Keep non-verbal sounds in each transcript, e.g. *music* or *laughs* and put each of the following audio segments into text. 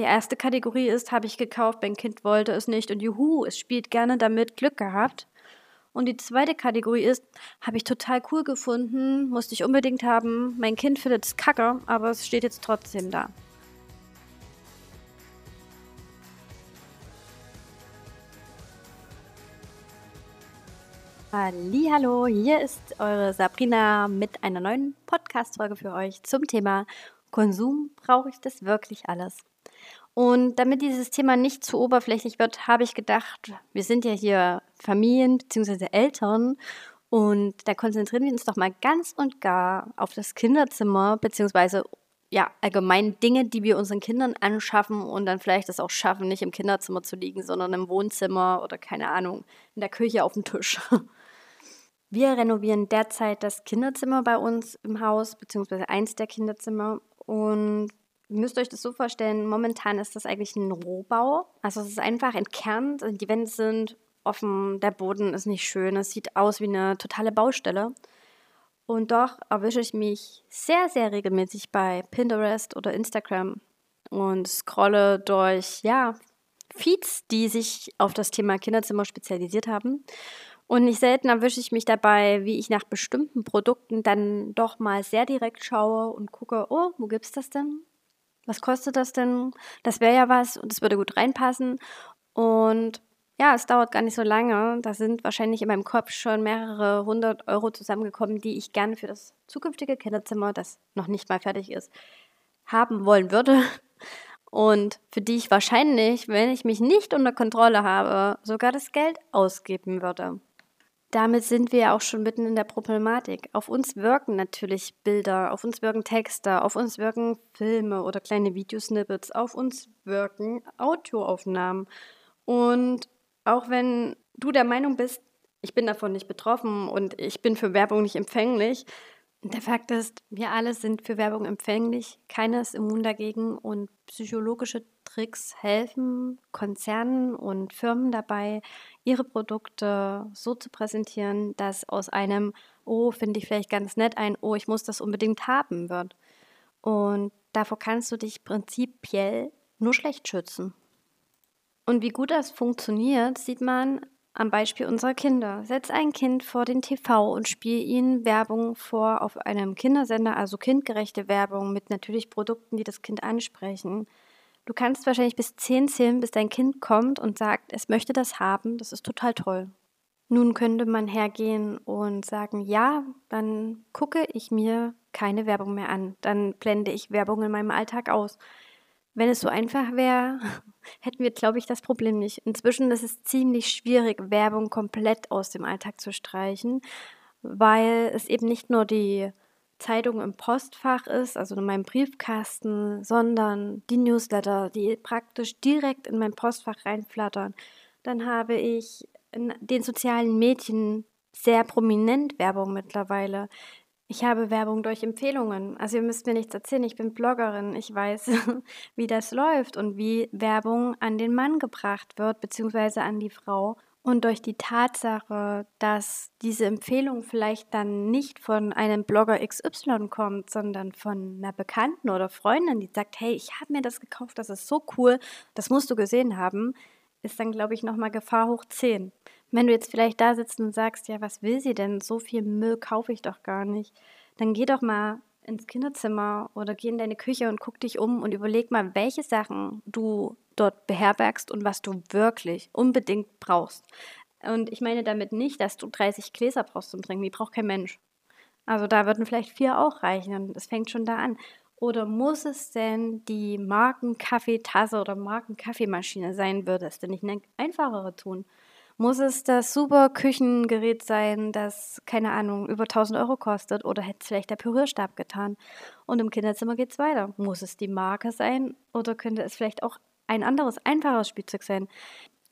Die erste Kategorie ist, habe ich gekauft, mein Kind wollte es nicht und juhu, es spielt gerne damit, Glück gehabt. Und die zweite Kategorie ist, habe ich total cool gefunden, musste ich unbedingt haben, mein Kind findet es kacke, aber es steht jetzt trotzdem da. Hallo, hier ist eure Sabrina mit einer neuen Podcast-Folge für euch zum Thema Konsum. Brauche ich das wirklich alles? Und damit dieses Thema nicht zu oberflächlich wird, habe ich gedacht, wir sind ja hier Familien bzw. Eltern und da konzentrieren wir uns doch mal ganz und gar auf das Kinderzimmer bzw. ja, allgemein Dinge, die wir unseren Kindern anschaffen und dann vielleicht das auch schaffen, nicht im Kinderzimmer zu liegen, sondern im Wohnzimmer oder keine Ahnung, in der Küche auf dem Tisch. *laughs* Wir renovieren derzeit das Kinderzimmer bei uns im Haus, beziehungsweise eins der Kinderzimmer. Und ihr müsst euch das so vorstellen, momentan ist das eigentlich ein Rohbau. Also es ist einfach entkernt, die Wände sind offen, der Boden ist nicht schön, es sieht aus wie eine totale Baustelle. Und doch erwische ich mich sehr, sehr regelmäßig bei Pinterest oder Instagram und scrolle durch, ja, Feeds, die sich auf das Thema Kinderzimmer spezialisiert haben. Und nicht selten erwische ich mich dabei, wie ich nach bestimmten Produkten dann doch mal sehr direkt schaue und gucke, oh, wo gibt es das denn? Was kostet das denn? Das wäre ja was und es würde gut reinpassen. Und ja, es dauert gar nicht so lange. Da sind wahrscheinlich in meinem Kopf schon mehrere hundert Euro zusammengekommen, die ich gerne für das zukünftige Kinderzimmer, das noch nicht mal fertig ist, haben wollen würde. Und für die ich wahrscheinlich, wenn ich mich nicht unter Kontrolle habe, sogar das Geld ausgeben würde damit sind wir auch schon mitten in der Problematik. Auf uns wirken natürlich Bilder, auf uns wirken Texte, auf uns wirken Filme oder kleine Videosnippets, auf uns wirken Audioaufnahmen. Und auch wenn du der Meinung bist, ich bin davon nicht betroffen und ich bin für Werbung nicht empfänglich, der Fakt ist, wir alle sind für Werbung empfänglich, keiner ist immun dagegen und psychologische Tricks helfen Konzernen und Firmen dabei, ihre Produkte so zu präsentieren, dass aus einem Oh, finde ich vielleicht ganz nett ein Oh, ich muss das unbedingt haben wird. Und davor kannst du dich prinzipiell nur schlecht schützen. Und wie gut das funktioniert, sieht man am Beispiel unserer Kinder. Setz ein Kind vor den TV und spiel ihnen Werbung vor auf einem Kindersender, also kindgerechte Werbung mit natürlich Produkten, die das Kind ansprechen. Du kannst wahrscheinlich bis 10 zählen, bis dein Kind kommt und sagt, es möchte das haben. Das ist total toll. Nun könnte man hergehen und sagen, ja, dann gucke ich mir keine Werbung mehr an. Dann blende ich Werbung in meinem Alltag aus. Wenn es so einfach wäre, *laughs* hätten wir, glaube ich, das Problem nicht. Inzwischen ist es ziemlich schwierig, Werbung komplett aus dem Alltag zu streichen, weil es eben nicht nur die Zeitung im Postfach ist, also in meinem Briefkasten, sondern die Newsletter, die praktisch direkt in mein Postfach reinflattern. Dann habe ich in den sozialen Medien sehr prominent Werbung mittlerweile. Ich habe Werbung durch Empfehlungen. Also ihr müsst mir nichts erzählen, ich bin Bloggerin, ich weiß, *laughs* wie das läuft und wie Werbung an den Mann gebracht wird, beziehungsweise an die Frau. Und durch die Tatsache, dass diese Empfehlung vielleicht dann nicht von einem Blogger XY kommt, sondern von einer Bekannten oder Freundin, die sagt, hey, ich habe mir das gekauft, das ist so cool, das musst du gesehen haben, ist dann, glaube ich, nochmal Gefahr hoch 10. Wenn du jetzt vielleicht da sitzt und sagst, ja, was will sie denn? So viel Müll kaufe ich doch gar nicht. Dann geh doch mal ins Kinderzimmer oder geh in deine Küche und guck dich um und überleg mal, welche Sachen du dort beherbergst und was du wirklich unbedingt brauchst. Und ich meine damit nicht, dass du 30 Gläser brauchst zum Trinken. Die braucht kein Mensch. Also da würden vielleicht vier auch reichen. Das fängt schon da an. Oder muss es denn die Markenkaffeetasse oder Markenkaffeemaschine sein? Würde es denn nicht eine einfachere tun? Muss es das super Küchengerät sein, das, keine Ahnung, über 1000 Euro kostet? Oder hätte es vielleicht der Pürierstab getan? Und im Kinderzimmer geht es weiter. Muss es die Marke sein? Oder könnte es vielleicht auch ein anderes, einfaches Spielzeug sein?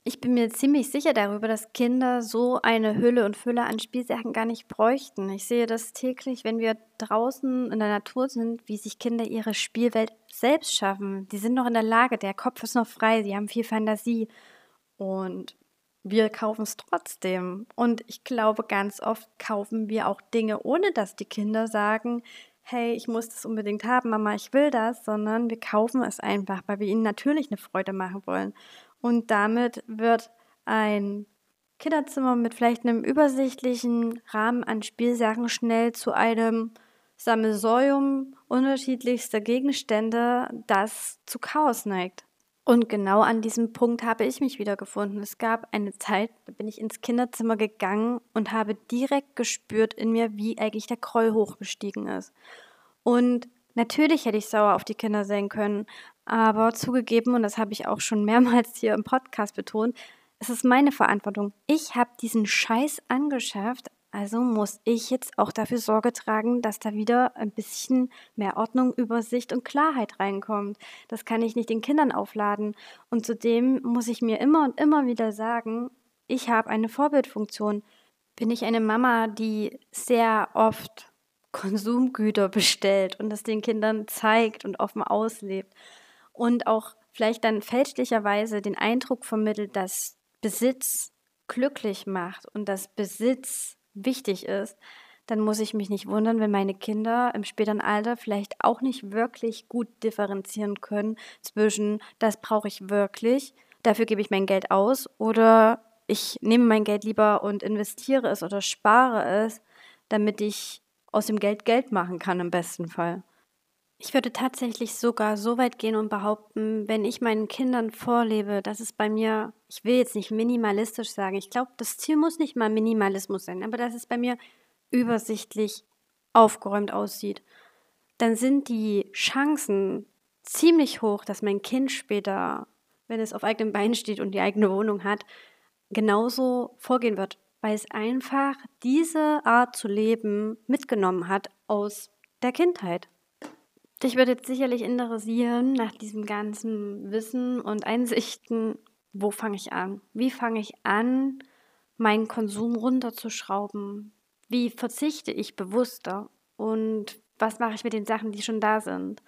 Ich bin mir ziemlich sicher darüber, dass Kinder so eine Hülle und Fülle an Spielsachen gar nicht bräuchten. Ich sehe das täglich, wenn wir draußen in der Natur sind, wie sich Kinder ihre Spielwelt selbst schaffen. Die sind noch in der Lage, der Kopf ist noch frei, sie haben viel Fantasie. Und wir kaufen es trotzdem. Und ich glaube, ganz oft kaufen wir auch Dinge, ohne dass die Kinder sagen, hey, ich muss das unbedingt haben, Mama, ich will das, sondern wir kaufen es einfach, weil wir ihnen natürlich eine Freude machen wollen. Und damit wird ein Kinderzimmer mit vielleicht einem übersichtlichen Rahmen an Spielsachen schnell zu einem Sammelsorium unterschiedlichster Gegenstände, das zu Chaos neigt. Und genau an diesem Punkt habe ich mich wiedergefunden. Es gab eine Zeit, da bin ich ins Kinderzimmer gegangen und habe direkt gespürt in mir, wie eigentlich der Groll hochgestiegen ist. Und natürlich hätte ich sauer auf die Kinder sein können, aber zugegeben, und das habe ich auch schon mehrmals hier im Podcast betont, es ist meine Verantwortung. Ich habe diesen Scheiß angeschafft, also muss ich jetzt auch dafür Sorge tragen, dass da wieder ein bisschen mehr Ordnung, Übersicht und Klarheit reinkommt. Das kann ich nicht den Kindern aufladen. Und zudem muss ich mir immer und immer wieder sagen, ich habe eine Vorbildfunktion. Bin ich eine Mama, die sehr oft Konsumgüter bestellt und das den Kindern zeigt und offen auslebt und auch vielleicht dann fälschlicherweise den Eindruck vermittelt, dass Besitz glücklich macht und dass Besitz wichtig ist, dann muss ich mich nicht wundern, wenn meine Kinder im späteren Alter vielleicht auch nicht wirklich gut differenzieren können zwischen, das brauche ich wirklich, dafür gebe ich mein Geld aus oder ich nehme mein Geld lieber und investiere es oder spare es, damit ich aus dem Geld Geld machen kann im besten Fall. Ich würde tatsächlich sogar so weit gehen und behaupten, wenn ich meinen Kindern vorlebe, dass es bei mir, ich will jetzt nicht minimalistisch sagen, ich glaube, das Ziel muss nicht mal Minimalismus sein, aber dass es bei mir übersichtlich aufgeräumt aussieht, dann sind die Chancen ziemlich hoch, dass mein Kind später, wenn es auf eigenem Bein steht und die eigene Wohnung hat, genauso vorgehen wird, weil es einfach diese Art zu leben mitgenommen hat aus der Kindheit. Dich würde jetzt sicherlich interessieren, nach diesem ganzen Wissen und Einsichten, wo fange ich an? Wie fange ich an, meinen Konsum runterzuschrauben? Wie verzichte ich bewusster? Und was mache ich mit den Sachen, die schon da sind?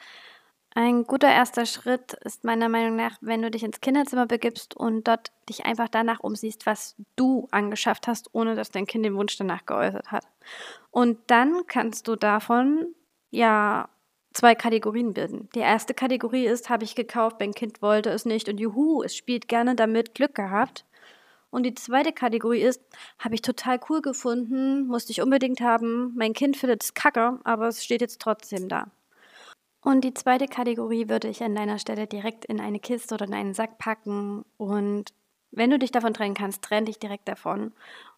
Ein guter erster Schritt ist meiner Meinung nach, wenn du dich ins Kinderzimmer begibst und dort dich einfach danach umsiehst, was du angeschafft hast, ohne dass dein Kind den Wunsch danach geäußert hat. Und dann kannst du davon ja zwei Kategorien bilden. Die erste Kategorie ist, habe ich gekauft, mein Kind wollte es nicht und juhu, es spielt gerne damit, Glück gehabt. Und die zweite Kategorie ist, habe ich total cool gefunden, musste ich unbedingt haben, mein Kind findet es kacke, aber es steht jetzt trotzdem da. Und die zweite Kategorie würde ich an deiner Stelle direkt in eine Kiste oder in einen Sack packen. Und wenn du dich davon trennen kannst, trenn dich direkt davon.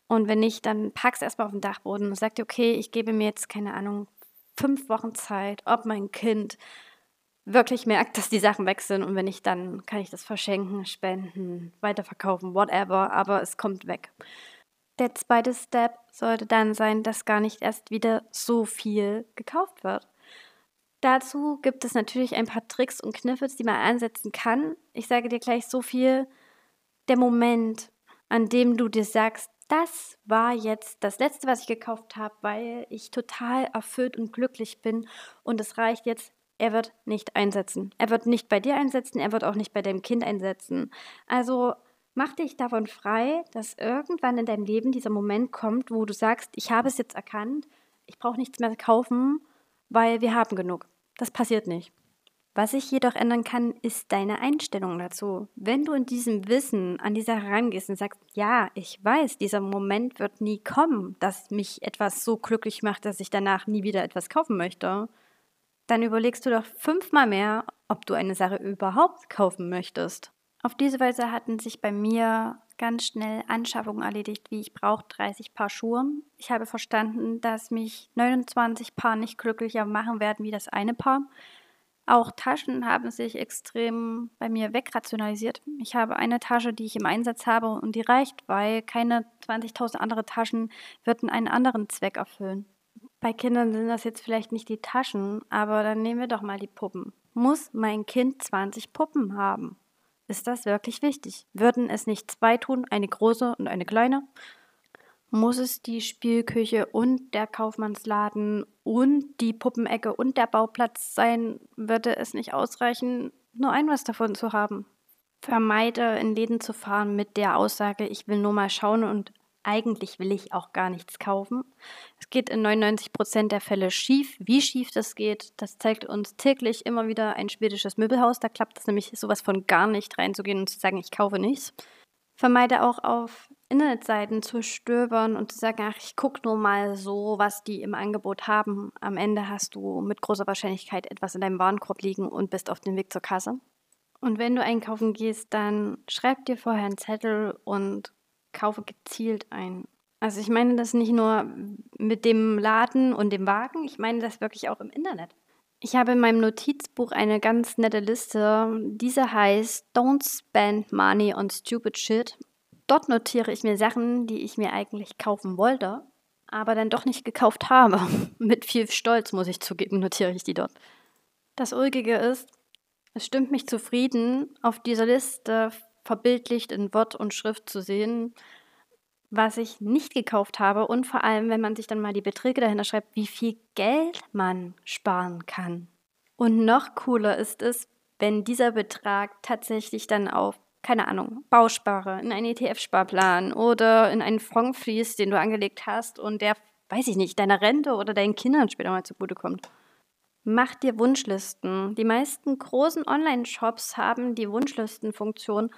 Und wenn nicht, dann pack's erstmal auf den Dachboden und sag dir, okay, ich gebe mir jetzt, keine Ahnung, fünf Wochen Zeit, ob mein Kind wirklich merkt, dass die Sachen weg sind und wenn nicht, dann kann ich das verschenken, spenden, weiterverkaufen, whatever, aber es kommt weg. Der zweite Step sollte dann sein, dass gar nicht erst wieder so viel gekauft wird. Dazu gibt es natürlich ein paar Tricks und Kniffe, die man einsetzen kann. Ich sage dir gleich so viel. Der Moment, an dem du dir sagst, das war jetzt das letzte, was ich gekauft habe, weil ich total erfüllt und glücklich bin und es reicht jetzt. Er wird nicht einsetzen. Er wird nicht bei dir einsetzen, er wird auch nicht bei deinem Kind einsetzen. Also mach dich davon frei, dass irgendwann in deinem Leben dieser Moment kommt, wo du sagst, ich habe es jetzt erkannt, ich brauche nichts mehr kaufen, weil wir haben genug. Das passiert nicht. Was sich jedoch ändern kann, ist deine Einstellung dazu. Wenn du in diesem Wissen an die Sache rangehst und sagst, ja, ich weiß, dieser Moment wird nie kommen, dass mich etwas so glücklich macht, dass ich danach nie wieder etwas kaufen möchte, dann überlegst du doch fünfmal mehr, ob du eine Sache überhaupt kaufen möchtest. Auf diese Weise hatten sich bei mir ganz schnell Anschaffungen erledigt, wie ich brauche 30 Paar Schuhe. Ich habe verstanden, dass mich 29 Paar nicht glücklicher machen werden wie das eine Paar. Auch Taschen haben sich extrem bei mir wegrationalisiert. Ich habe eine Tasche, die ich im Einsatz habe und die reicht, weil keine 20.000 andere Taschen würden einen anderen Zweck erfüllen. Bei Kindern sind das jetzt vielleicht nicht die Taschen, aber dann nehmen wir doch mal die Puppen. Muss mein Kind 20 Puppen haben? Ist das wirklich wichtig? Würden es nicht zwei tun, eine große und eine kleine? Muss es die Spielküche und der Kaufmannsladen und die Puppenecke und der Bauplatz sein, würde es nicht ausreichen, nur ein was davon zu haben. Vermeide in Läden zu fahren mit der Aussage, ich will nur mal schauen und eigentlich will ich auch gar nichts kaufen. Es geht in 99 Prozent der Fälle schief. Wie schief das geht, das zeigt uns täglich immer wieder ein schwedisches Möbelhaus. Da klappt es nämlich sowas von gar nicht reinzugehen und zu sagen, ich kaufe nichts. Vermeide auch auf Internetseiten zu stöbern und zu sagen, ach, ich gucke nur mal so, was die im Angebot haben. Am Ende hast du mit großer Wahrscheinlichkeit etwas in deinem Warenkorb liegen und bist auf dem Weg zur Kasse. Und wenn du einkaufen gehst, dann schreib dir vorher einen Zettel und kaufe gezielt ein. Also ich meine das nicht nur mit dem Laden und dem Wagen, ich meine das wirklich auch im Internet. Ich habe in meinem Notizbuch eine ganz nette Liste. Diese heißt Don't Spend Money on Stupid Shit. Dort notiere ich mir Sachen, die ich mir eigentlich kaufen wollte, aber dann doch nicht gekauft habe. *laughs* Mit viel Stolz, muss ich zugeben, notiere ich die dort. Das Ulgige ist, es stimmt mich zufrieden, auf dieser Liste verbildlicht in Wort und Schrift zu sehen, was ich nicht gekauft habe und vor allem, wenn man sich dann mal die Beträge dahinter schreibt, wie viel Geld man sparen kann. Und noch cooler ist es, wenn dieser Betrag tatsächlich dann auf, keine Ahnung, Bauspare, in einen ETF-Sparplan oder in einen Fonds fließt, den du angelegt hast und der, weiß ich nicht, deiner Rente oder deinen Kindern später mal zugutekommt. Mach dir Wunschlisten. Die meisten großen Online-Shops haben die Wunschlistenfunktion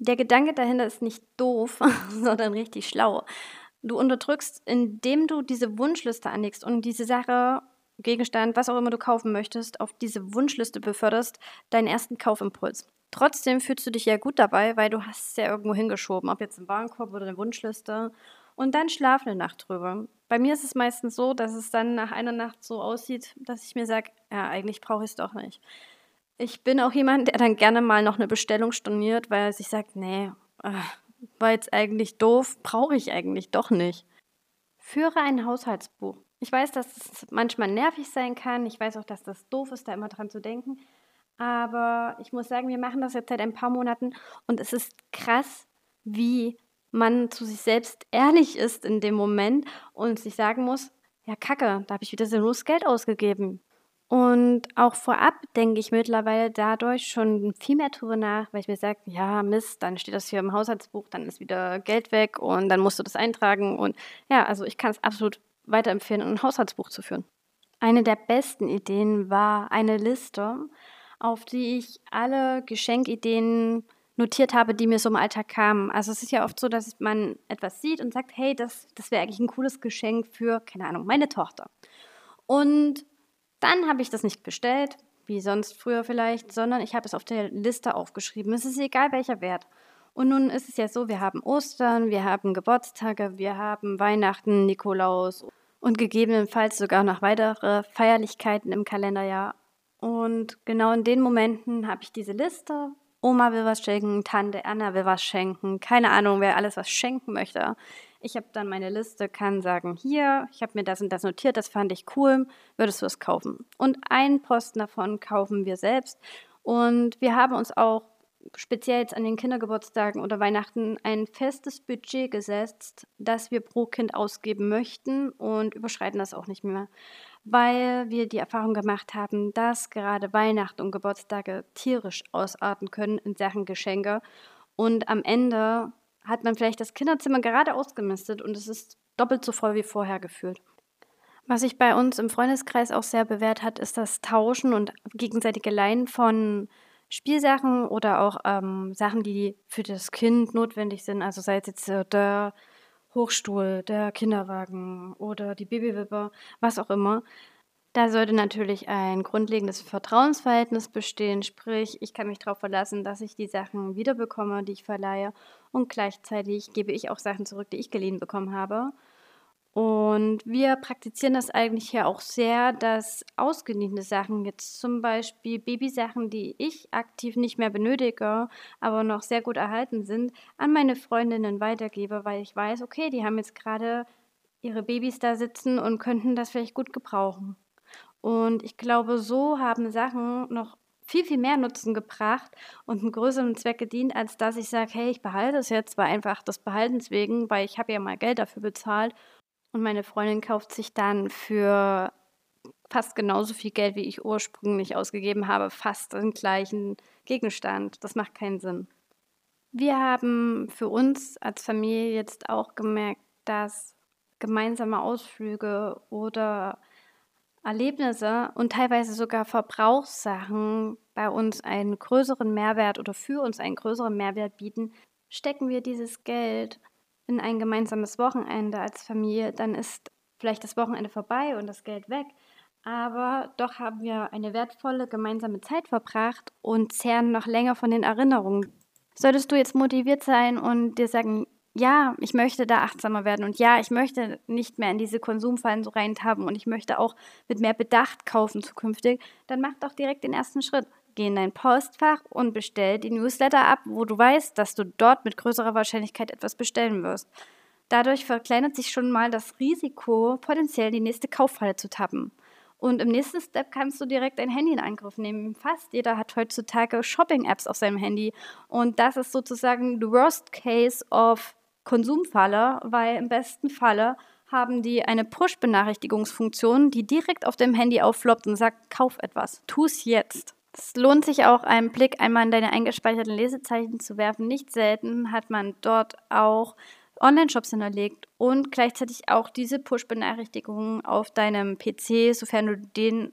der Gedanke dahinter ist nicht doof, *laughs* sondern richtig schlau. Du unterdrückst, indem du diese Wunschliste anlegst und diese Sache, Gegenstand, was auch immer du kaufen möchtest, auf diese Wunschliste beförderst, deinen ersten Kaufimpuls. Trotzdem fühlst du dich ja gut dabei, weil du hast es ja irgendwo hingeschoben, ob jetzt im Warenkorb oder eine Wunschliste. Und dann schlaf eine Nacht drüber. Bei mir ist es meistens so, dass es dann nach einer Nacht so aussieht, dass ich mir sage, ja, eigentlich brauche ich es doch nicht. Ich bin auch jemand, der dann gerne mal noch eine Bestellung storniert, weil er sich sagt, nee, äh, war jetzt eigentlich doof, brauche ich eigentlich doch nicht. Führe ein Haushaltsbuch. Ich weiß, dass es manchmal nervig sein kann. Ich weiß auch, dass das doof ist, da immer dran zu denken. Aber ich muss sagen, wir machen das jetzt seit ein paar Monaten und es ist krass, wie man zu sich selbst ehrlich ist in dem Moment und sich sagen muss, ja, kacke, da habe ich wieder sinnlos Geld ausgegeben. Und auch vorab denke ich mittlerweile dadurch schon viel mehr drüber nach, weil ich mir sage, ja, Mist, dann steht das hier im Haushaltsbuch, dann ist wieder Geld weg und dann musst du das eintragen. Und ja, also ich kann es absolut weiterempfehlen, ein Haushaltsbuch zu führen. Eine der besten Ideen war eine Liste, auf die ich alle Geschenkideen notiert habe, die mir so im Alltag kamen. Also es ist ja oft so, dass man etwas sieht und sagt, hey, das, das wäre eigentlich ein cooles Geschenk für, keine Ahnung, meine Tochter. Und dann habe ich das nicht bestellt, wie sonst früher vielleicht, sondern ich habe es auf der Liste aufgeschrieben. Es ist egal welcher Wert. Und nun ist es ja so, wir haben Ostern, wir haben Geburtstage, wir haben Weihnachten, Nikolaus und gegebenenfalls sogar noch weitere Feierlichkeiten im Kalenderjahr. Und genau in den Momenten habe ich diese Liste. Oma will was schenken, Tante Anna will was schenken, keine Ahnung, wer alles was schenken möchte. Ich habe dann meine Liste, kann sagen, hier, ich habe mir das und das notiert, das fand ich cool, würdest du es kaufen? Und einen Posten davon kaufen wir selbst. Und wir haben uns auch speziell jetzt an den Kindergeburtstagen oder Weihnachten ein festes Budget gesetzt, das wir pro Kind ausgeben möchten und überschreiten das auch nicht mehr, weil wir die Erfahrung gemacht haben, dass gerade Weihnachten und Geburtstage tierisch ausarten können in Sachen Geschenke und am Ende hat man vielleicht das Kinderzimmer gerade ausgemistet und es ist doppelt so voll wie vorher gefühlt. Was sich bei uns im Freundeskreis auch sehr bewährt hat, ist das Tauschen und gegenseitige Leihen von Spielsachen oder auch ähm, Sachen, die für das Kind notwendig sind. Also sei es jetzt äh, der Hochstuhl, der Kinderwagen oder die Babywippe, was auch immer. Da sollte natürlich ein grundlegendes Vertrauensverhältnis bestehen, sprich, ich kann mich darauf verlassen, dass ich die Sachen wiederbekomme, die ich verleihe und gleichzeitig gebe ich auch Sachen zurück, die ich geliehen bekommen habe. Und wir praktizieren das eigentlich hier auch sehr, dass ausgeliehene Sachen, jetzt zum Beispiel Babysachen, die ich aktiv nicht mehr benötige, aber noch sehr gut erhalten sind, an meine Freundinnen weitergebe, weil ich weiß, okay, die haben jetzt gerade ihre Babys da sitzen und könnten das vielleicht gut gebrauchen. Und ich glaube, so haben Sachen noch viel, viel mehr Nutzen gebracht und einen größeren Zweck gedient, als dass ich sage, hey, ich behalte es jetzt, war einfach des Behaltens wegen, weil ich habe ja mal Geld dafür bezahlt und meine Freundin kauft sich dann für fast genauso viel Geld, wie ich ursprünglich ausgegeben habe, fast den gleichen Gegenstand. Das macht keinen Sinn. Wir haben für uns als Familie jetzt auch gemerkt, dass gemeinsame Ausflüge oder Erlebnisse und teilweise sogar Verbrauchssachen bei uns einen größeren Mehrwert oder für uns einen größeren Mehrwert bieten, stecken wir dieses Geld in ein gemeinsames Wochenende als Familie, dann ist vielleicht das Wochenende vorbei und das Geld weg, aber doch haben wir eine wertvolle gemeinsame Zeit verbracht und zehren noch länger von den Erinnerungen. Solltest du jetzt motiviert sein und dir sagen, ja, ich möchte da achtsamer werden und ja, ich möchte nicht mehr in diese Konsumfallen so reintappen und ich möchte auch mit mehr Bedacht kaufen zukünftig, dann mach doch direkt den ersten Schritt. Geh in dein Postfach und bestell die Newsletter ab, wo du weißt, dass du dort mit größerer Wahrscheinlichkeit etwas bestellen wirst. Dadurch verkleinert sich schon mal das Risiko, potenziell die nächste Kauffalle zu tappen. Und im nächsten Step kannst du direkt dein Handy in Angriff nehmen. Fast jeder hat heutzutage Shopping-Apps auf seinem Handy. Und das ist sozusagen the worst case of Konsumfalle, weil im besten Falle haben die eine Push-Benachrichtigungsfunktion, die direkt auf dem Handy auffloppt und sagt, kauf etwas, tu es jetzt. Es lohnt sich auch, einen Blick einmal in deine eingespeicherten Lesezeichen zu werfen. Nicht selten hat man dort auch Online-Shops hinterlegt und gleichzeitig auch diese Push-Benachrichtigungen auf deinem PC, sofern du den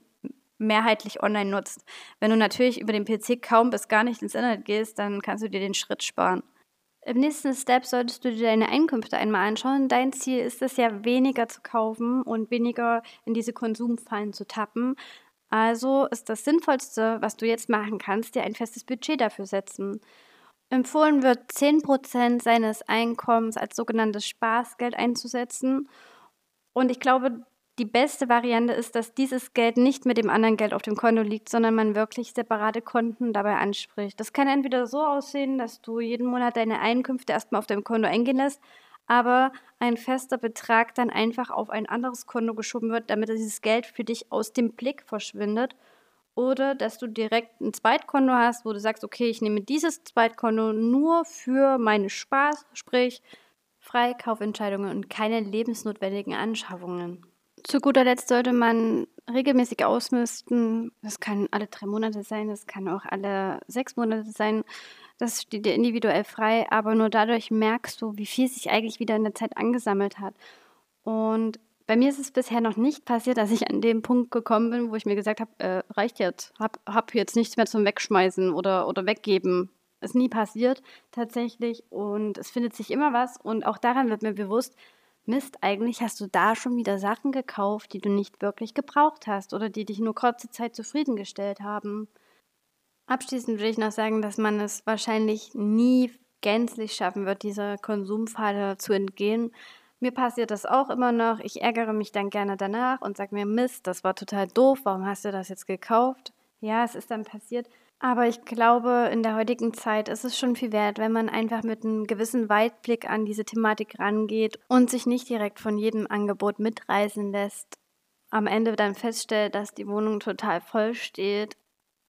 mehrheitlich online nutzt. Wenn du natürlich über den PC kaum bis gar nicht ins Internet gehst, dann kannst du dir den Schritt sparen. Im nächsten Step solltest du dir deine Einkünfte einmal anschauen. Dein Ziel ist es ja, weniger zu kaufen und weniger in diese Konsumfallen zu tappen. Also ist das Sinnvollste, was du jetzt machen kannst, dir ein festes Budget dafür setzen. Empfohlen wird, 10% seines Einkommens als sogenanntes Spaßgeld einzusetzen. Und ich glaube, die beste Variante ist, dass dieses Geld nicht mit dem anderen Geld auf dem Konto liegt, sondern man wirklich separate Konten dabei anspricht. Das kann entweder so aussehen, dass du jeden Monat deine Einkünfte erstmal auf deinem Konto eingehen lässt, aber ein fester Betrag dann einfach auf ein anderes Konto geschoben wird, damit dieses Geld für dich aus dem Blick verschwindet. Oder dass du direkt ein Zweitkonto hast, wo du sagst, okay, ich nehme dieses Zweitkonto nur für meinen Spaß, sprich Freikaufentscheidungen und keine lebensnotwendigen Anschaffungen. Zu guter Letzt sollte man regelmäßig ausmisten. Das kann alle drei Monate sein, das kann auch alle sechs Monate sein. Das steht dir individuell frei, aber nur dadurch merkst du, wie viel sich eigentlich wieder in der Zeit angesammelt hat. Und bei mir ist es bisher noch nicht passiert, dass ich an dem Punkt gekommen bin, wo ich mir gesagt habe, äh, reicht jetzt, hab, hab jetzt nichts mehr zum Wegschmeißen oder, oder weggeben. Ist nie passiert tatsächlich und es findet sich immer was und auch daran wird mir bewusst, Mist, eigentlich hast du da schon wieder Sachen gekauft, die du nicht wirklich gebraucht hast oder die dich nur kurze Zeit zufriedengestellt haben. Abschließend will ich noch sagen, dass man es wahrscheinlich nie gänzlich schaffen wird, dieser Konsumfalle zu entgehen. Mir passiert das auch immer noch. Ich ärgere mich dann gerne danach und sage mir, Mist, das war total doof, warum hast du das jetzt gekauft? Ja, es ist dann passiert. Aber ich glaube, in der heutigen Zeit ist es schon viel wert, wenn man einfach mit einem gewissen Weitblick an diese Thematik rangeht und sich nicht direkt von jedem Angebot mitreißen lässt. Am Ende dann feststellt, dass die Wohnung total voll steht,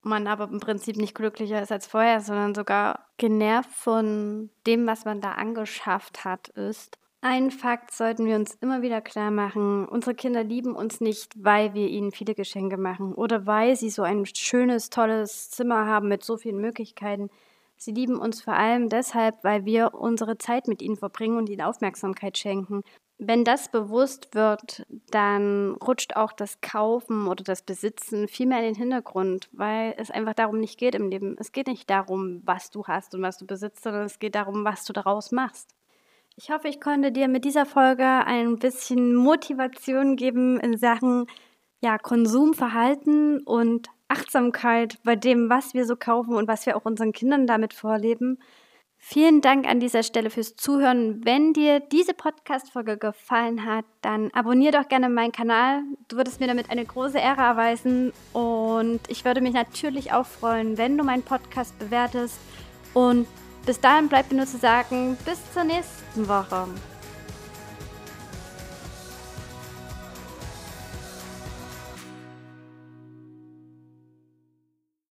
man aber im Prinzip nicht glücklicher ist als vorher, sondern sogar genervt von dem, was man da angeschafft hat, ist. Ein Fakt sollten wir uns immer wieder klar machen. Unsere Kinder lieben uns nicht, weil wir ihnen viele Geschenke machen oder weil sie so ein schönes, tolles Zimmer haben mit so vielen Möglichkeiten. Sie lieben uns vor allem deshalb, weil wir unsere Zeit mit ihnen verbringen und ihnen Aufmerksamkeit schenken. Wenn das bewusst wird, dann rutscht auch das Kaufen oder das Besitzen viel mehr in den Hintergrund, weil es einfach darum nicht geht im Leben. Es geht nicht darum, was du hast und was du besitzt, sondern es geht darum, was du daraus machst. Ich hoffe, ich konnte dir mit dieser Folge ein bisschen Motivation geben in Sachen ja, Konsumverhalten und Achtsamkeit bei dem, was wir so kaufen und was wir auch unseren Kindern damit vorleben. Vielen Dank an dieser Stelle fürs Zuhören. Wenn dir diese Podcast-Folge gefallen hat, dann abonniere doch gerne meinen Kanal. Du würdest mir damit eine große Ehre erweisen. Und ich würde mich natürlich auch freuen, wenn du meinen Podcast bewertest und bis dahin bleibt mir nur zu sagen, bis zur nächsten Woche.